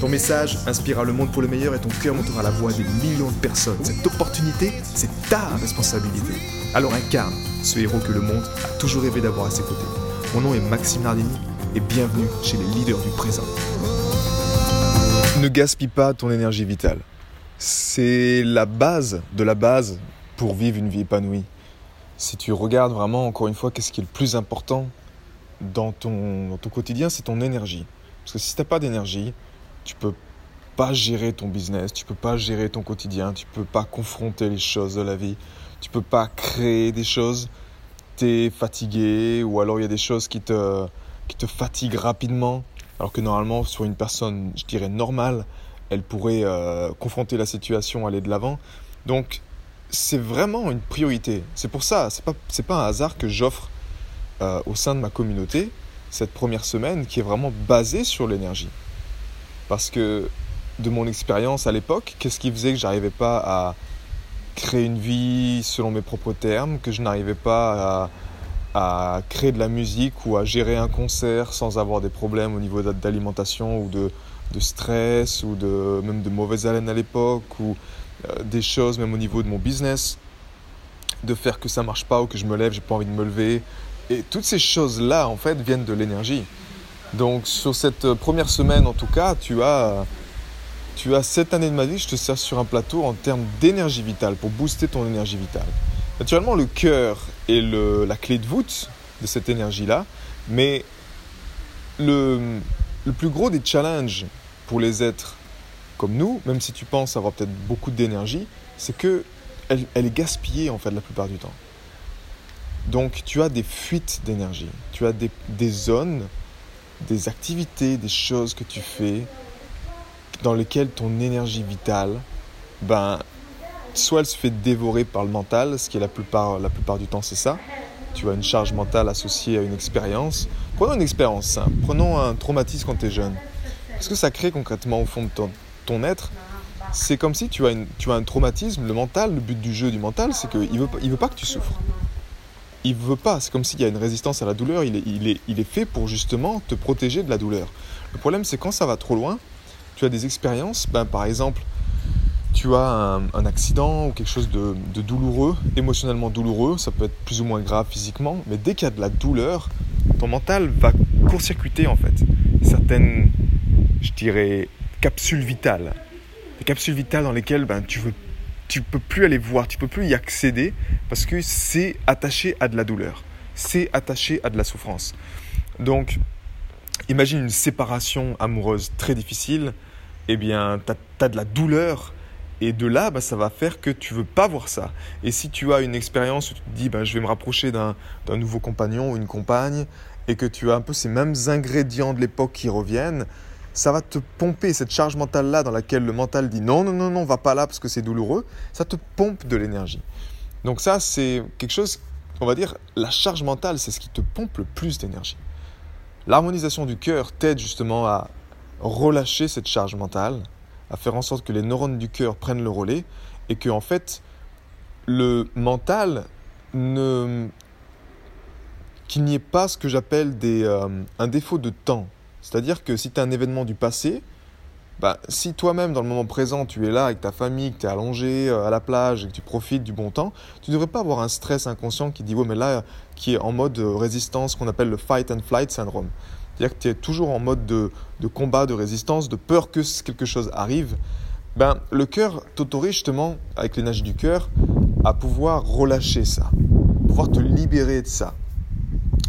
Ton message inspirera le monde pour le meilleur et ton cœur montera la voix des millions de personnes. Cette opportunité, c'est ta responsabilité. Alors incarne ce héros que le monde a toujours rêvé d'avoir à ses côtés. Mon nom est Maxime Nardini et bienvenue chez les leaders du présent. Ne gaspille pas ton énergie vitale. C'est la base de la base pour vivre une vie épanouie. Si tu regardes vraiment, encore une fois, qu'est-ce qui est le plus important dans ton, dans ton quotidien, c'est ton énergie. Parce que si tu n'as pas d'énergie, tu peux pas gérer ton business, tu peux pas gérer ton quotidien, tu peux pas confronter les choses de la vie, tu peux pas créer des choses, tu es fatigué ou alors il y a des choses qui te, qui te fatiguent rapidement, alors que normalement sur une personne, je dirais normale, elle pourrait euh, confronter la situation, aller de l'avant. Donc c'est vraiment une priorité. C'est pour ça, c'est pas pas un hasard que j'offre euh, au sein de ma communauté cette première semaine qui est vraiment basée sur l'énergie. Parce que de mon expérience à l'époque, qu'est-ce qui faisait que j'arrivais pas à créer une vie selon mes propres termes, que je n'arrivais pas à, créer de la musique ou à gérer un concert sans avoir des problèmes au niveau d'alimentation ou de, stress ou de, même de mauvaise haleine à l'époque ou euh, des choses même au niveau de mon business, de faire que ça marche pas ou que je me lève, j'ai pas envie de me lever. Et toutes ces choses-là, en fait, viennent de l'énergie. Donc sur cette euh, première semaine en tout cas, tu as, tu as cette année de ma vie, je te sers sur un plateau en termes d'énergie vitale, pour booster ton énergie vitale. Naturellement, le cœur est le, la clé de voûte de cette énergie-là, mais le, le plus gros des challenges pour les êtres comme nous, même si tu penses avoir peut-être beaucoup d'énergie, c'est que elle, elle, est gaspillée en fait la plupart du temps. Donc tu as des fuites d'énergie, tu as des, des zones des activités, des choses que tu fais dans lesquelles ton énergie vitale, ben, soit elle se fait dévorer par le mental, ce qui est la plupart, la plupart du temps c'est ça. Tu as une charge mentale associée à une expérience. Prenons une expérience simple. Prenons un traumatisme quand tu es jeune. Qu'est-ce que ça crée concrètement au fond de ton, ton être? C'est comme si tu as, une, tu as un traumatisme. Le mental, le but du jeu du mental, c'est qu'il ne veut, il veut pas que tu souffres il veut pas. C'est comme s'il y a une résistance à la douleur. Il est, il, est, il est fait pour justement te protéger de la douleur. Le problème, c'est quand ça va trop loin, tu as des expériences. Ben, par exemple, tu as un, accident ou quelque chose de, douloureux, émotionnellement douloureux. Ça peut être plus ou moins grave physiquement. Mais dès qu'il y a de la douleur, ton mental va court-circuiter en fait certaines, je dirais, capsules vitales. Des capsules vitales dans lesquelles ben, tu veux tu peux plus aller voir, tu peux plus y accéder parce que c'est attaché à de la douleur, c'est attaché à de la souffrance. Donc, imagine une séparation amoureuse très difficile, eh bien, tu as, de la douleur et de là, bah, ça va faire que tu veux pas voir ça. Et si tu as une expérience où tu te dis, bah, je vais me rapprocher d'un nouveau compagnon ou une compagne, et que tu as un peu ces mêmes ingrédients de l'époque qui reviennent, ça va te pomper cette charge mentale-là dans laquelle le mental dit non, non, non, non, va pas là parce que c'est douloureux, ça te pompe de l'énergie. Donc ça, c'est quelque chose, on va dire, la charge mentale, c'est ce qui te pompe le plus d'énergie. L'harmonisation du cœur t'aide justement à relâcher cette charge mentale, à faire en sorte que les neurones du cœur prennent le relais et que en fait le mental ne qu'il n'y ait pas ce que j'appelle des, euh, un défaut de temps. C'est-à-dire que si tu as un événement du passé, bah, si toi-même, dans le moment présent, tu es là avec ta famille, que tu es allongé euh, à la plage et que tu profites du bon temps, tu ne devrais pas avoir un stress inconscient qui dit, ouais, mais là, qui est en mode résistance, qu'on appelle le fight and flight syndrome. C'est-à-dire que tu es toujours en mode de, de, combat, de résistance, de peur que quelque chose arrive. Ben, le cœur t'autorise justement, avec l'énergie du cœur, à pouvoir relâcher ça, pouvoir te libérer de ça.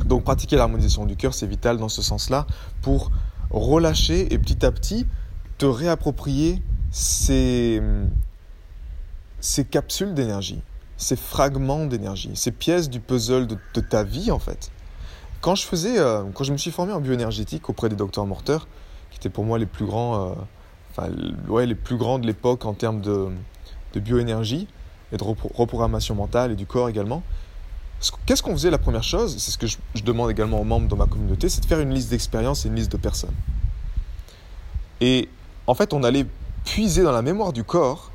Donc pratiquer l'harmonisation du cœur, c'est vital dans ce sens-là pour relâcher et petit à petit te réapproprier ces, ces capsules d'énergie, ces fragments d'énergie, ces pièces du puzzle de, ta vie en fait. Quand je faisais, euh, quand je me suis formé en bioénergétique auprès des docteurs Morter, qui étaient pour moi les plus grands euh, ouais, les plus grandes de l'époque en termes de bioénergie et de reprogrammation mentale et du corps également. Qu'est-ce qu'on faisait la première chose C'est ce que je, demande également aux membres dans ma communauté, c'est de faire une liste d'expériences et une liste de personnes. Et en fait, on allait puiser dans la mémoire du corps,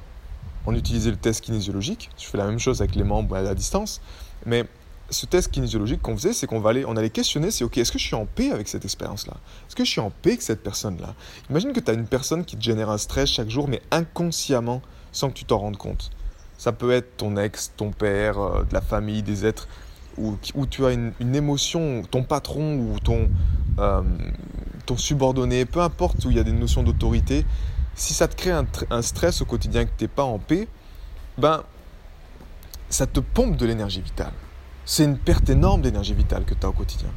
on utilisait le test kinésiologique, je fais la même chose avec les membres à distance, mais ce test kinésiologique qu'on faisait, c'est qu'on allait, on allait questionner, c'est ok, est-ce que je suis en paix avec cette expérience-là? Est-ce que je suis en paix avec cette personne-là? Imagine que tu as une personne qui te génère un stress chaque jour, mais inconsciemment, sans que tu t'en rendes compte. Ça peut être ton ex, ton père, euh, de la famille, des êtres où, tu as une, émotion, ton patron ou ton, euh, ton subordonné, peu importe où il y a des notions d'autorité, si ça te crée un, stress au quotidien que tu n'es pas en paix, ben, ça te pompe de l'énergie vitale. C'est une perte énorme d'énergie vitale que tu as au quotidien.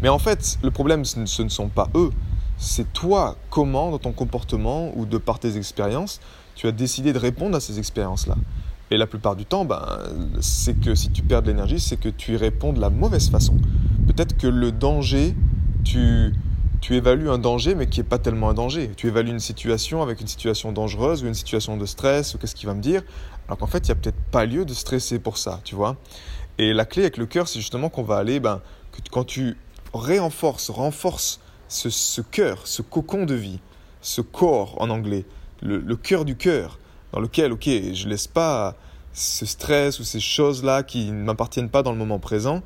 Mais en fait, le problème, ce ne sont pas eux. C'est toi, comment, dans ton comportement ou de par tes expériences, tu as décidé de répondre à ces expériences-là. Et la plupart du temps, ben, c'est que si tu perds de l'énergie, c'est que tu y réponds de la mauvaise façon. Peut-être que le danger, tu, tu évalues un danger, mais qui n'est pas tellement un danger. Tu évalues une situation avec une situation dangereuse ou une situation de stress, ou qu'est-ce qu'il va me dire, alors qu'en fait, il n'y a peut-être pas lieu de stresser pour ça, tu vois. Et la clé avec le cœur, c'est justement qu'on va aller, ben, que quand tu réenforces, renforces ce, ce cœur, ce cocon de vie, ce corps en anglais, le, le cœur du cœur, dans lequel, ok, je laisse pas ce stress ou ces choses-là qui ne m'appartiennent pas dans le moment présent,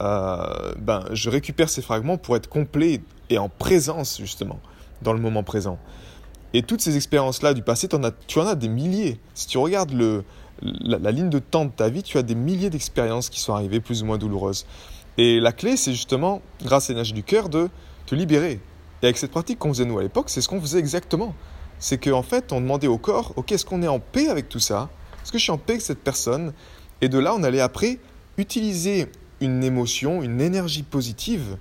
euh, ben, je récupère ces fragments pour être complet et en présence, justement, dans le moment présent. Et toutes ces expériences-là du passé, en as, tu en as des milliers. Si tu regardes le, la, ligne de temps de ta vie, tu as des milliers d'expériences qui sont arrivées plus ou moins douloureuses. Et la clé, c'est justement, grâce à l'énergie du cœur, de te libérer. Et avec cette pratique qu'on faisait nous à l'époque, c'est ce qu'on faisait exactement c'est qu'en fait, on demandait au corps, ok, est-ce qu'on est en paix avec tout ça? Est-ce que je suis en paix avec cette personne? Et de là, on allait après utiliser une émotion, une énergie positive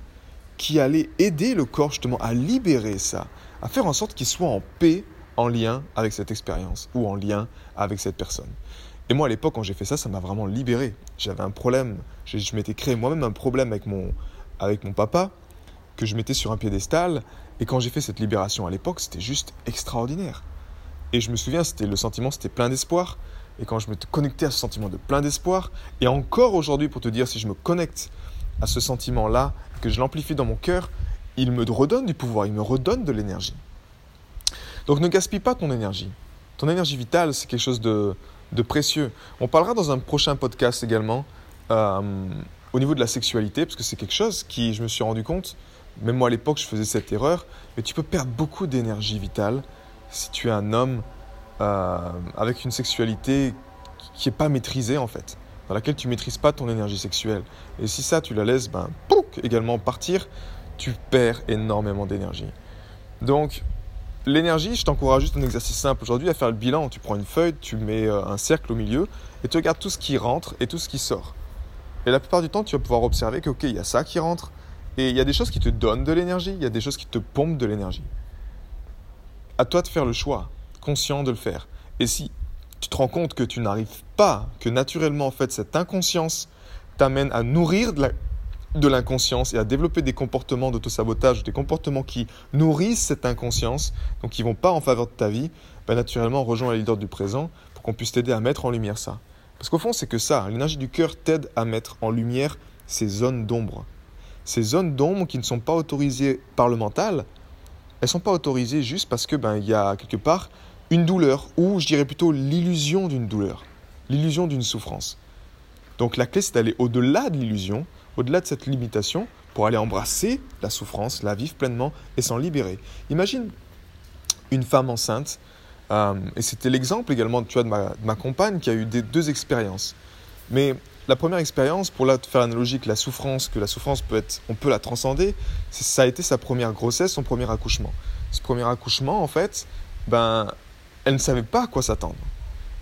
qui allait aider le corps justement à libérer ça, à faire en sorte qu'il soit en paix en lien avec cette expérience ou en lien avec cette personne. Et moi, à l'époque, quand j'ai fait ça, ça m'a vraiment libéré. J'avais un problème, je, je m'étais créé moi-même un problème avec mon, avec mon papa, que je mettais sur un piédestal. Et quand j'ai fait cette libération à l'époque, c'était juste extraordinaire. Et je me souviens, c'était le sentiment, c'était plein d'espoir. Et quand je me connectais à ce sentiment de plein d'espoir, et encore aujourd'hui pour te dire, si je me connecte à ce sentiment-là, que je l'amplifie dans mon cœur, il me redonne du pouvoir, il me redonne de l'énergie. Donc ne gaspille pas ton énergie. Ton énergie vitale, c'est quelque chose de, précieux. On parlera dans un prochain podcast également euh, au niveau de la sexualité, parce que c'est quelque chose qui, je me suis rendu compte, même moi à l'époque, je faisais cette erreur. Mais tu peux perdre beaucoup d'énergie vitale si tu es un homme euh, avec une sexualité qui n'est pas maîtrisée en fait, dans laquelle tu maîtrises pas ton énergie sexuelle. Et si ça, tu la laisses ben, également partir, tu perds énormément d'énergie. Donc, l'énergie, je t'encourage juste un exercice simple aujourd'hui à faire le bilan. Tu prends une feuille, tu mets euh, un cercle au milieu et tu regardes tout ce qui rentre et tout ce qui sort. Et la plupart du temps, tu vas pouvoir observer que, ok, il y a ça qui rentre, et il y a des choses qui te donnent de l'énergie, il y a des choses qui te pompent de l'énergie. À toi de faire le choix, conscient de le faire. Et si tu te rends compte que tu n'arrives pas, que naturellement en fait cette inconscience t'amène à nourrir de l'inconscience et à développer des comportements d'autosabotage, des comportements qui nourrissent cette inconscience, donc qui vont pas en faveur de ta vie, ben naturellement rejoins la leader du présent pour qu'on puisse t'aider à mettre en lumière ça. Parce qu'au fond c'est que ça, l'énergie du cœur t'aide à mettre en lumière ces zones d'ombre, ces zones d'ombre qui ne sont pas autorisées par le mental, elles sont pas autorisées juste parce que ben il y a quelque part une douleur ou je dirais plutôt l'illusion d'une douleur, l'illusion d'une souffrance. Donc la clé c'est d'aller au-delà de l'illusion, au-delà de cette limitation pour aller embrasser la souffrance, la vivre pleinement et s'en libérer. Imagine une femme enceinte euh, et c'était l'exemple également tu vois, de, ma, de ma compagne qui a eu des deux expériences. Mais la première expérience, pour faire l'analogie que la souffrance, que la souffrance peut être, on peut la transcender, ça a été sa première grossesse, son premier accouchement. Ce premier accouchement, en fait, ben, elle ne savait pas à quoi s'attendre.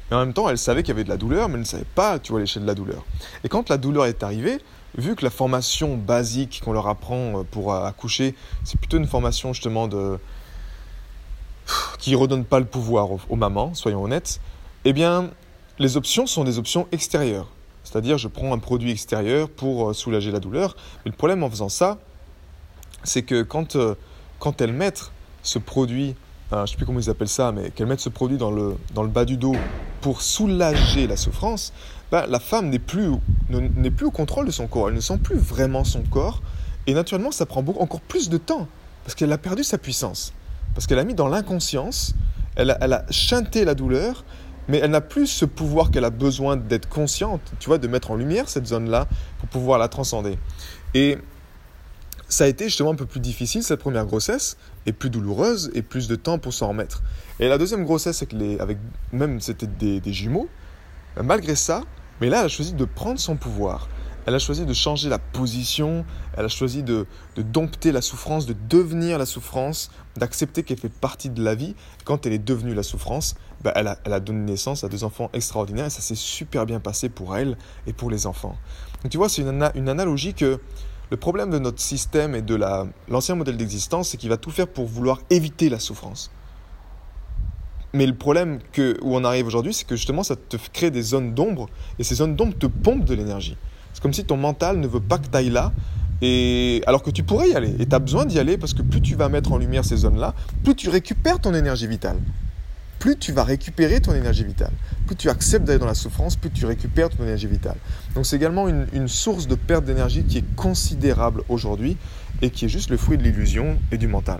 Mais en même temps, elle savait qu'il y avait de la douleur, mais elle ne savait pas, tu vois, l'échelle de la douleur. Et quand la douleur est arrivée, vu que la formation basique qu'on leur apprend euh, pour accoucher, c'est plutôt une formation justement de qui redonne pas le pouvoir aux mamans, soyons honnêtes, eh bien, les options sont des options extérieures. C'est-à-dire, je prends un produit extérieur pour euh, soulager la douleur. Mais le problème en faisant ça, c'est que quand, euh, quand elles mettent ce produit je ne sais plus comment ils appellent ça, mais qu'elle mette ce produit dans le, dans le bas du dos pour soulager la souffrance, ben, la femme n'est plus, n'est plus au contrôle de son corps, elle ne sent plus vraiment son corps, et naturellement ça prend beaucoup, encore plus de temps, parce qu'elle a perdu sa puissance, parce qu'elle a mis dans l'inconscience, elle a, elle a chanté la douleur, mais elle n'a plus ce pouvoir qu'elle a besoin d'être consciente, tu vois, de mettre en lumière cette zone-là pour pouvoir la transcender. Et ça a été justement un peu plus difficile cette première grossesse, et plus douloureuse, et plus de temps pour s'en remettre. Et la deuxième grossesse, avec, les, avec même c'était des, des jumeaux, malgré ça, mais là elle a choisi de prendre son pouvoir. Elle a choisi de changer la position, elle a choisi de, dompter la souffrance, de devenir la souffrance, d'accepter qu'elle fait partie de la vie. Quand elle est devenue la souffrance, bah, elle, a, donné naissance à deux enfants extraordinaires et ça s'est super bien passé pour elle et pour les enfants. Donc tu vois, c'est une, analogie que le problème de notre système et de l'ancien modèle d'existence, c'est qu'il va tout faire pour vouloir éviter la souffrance. Mais le problème où on arrive aujourd'hui, c'est que justement, ça te crée des zones d'ombre, et ces zones d'ombre te pompent de l'énergie. C'est comme si ton mental ne veut pas que tu ailles là, et alors que tu pourrais y aller, et tu as besoin d'y aller, parce que plus tu vas mettre en lumière ces zones-là, plus tu récupères ton énergie vitale plus tu vas récupérer ton énergie vitale. Plus tu acceptes d'aller dans la souffrance, plus tu récupères ton énergie vitale. Donc c'est également une, une, source de perte d'énergie qui est considérable aujourd'hui et qui est juste le fruit de l'illusion et du mental.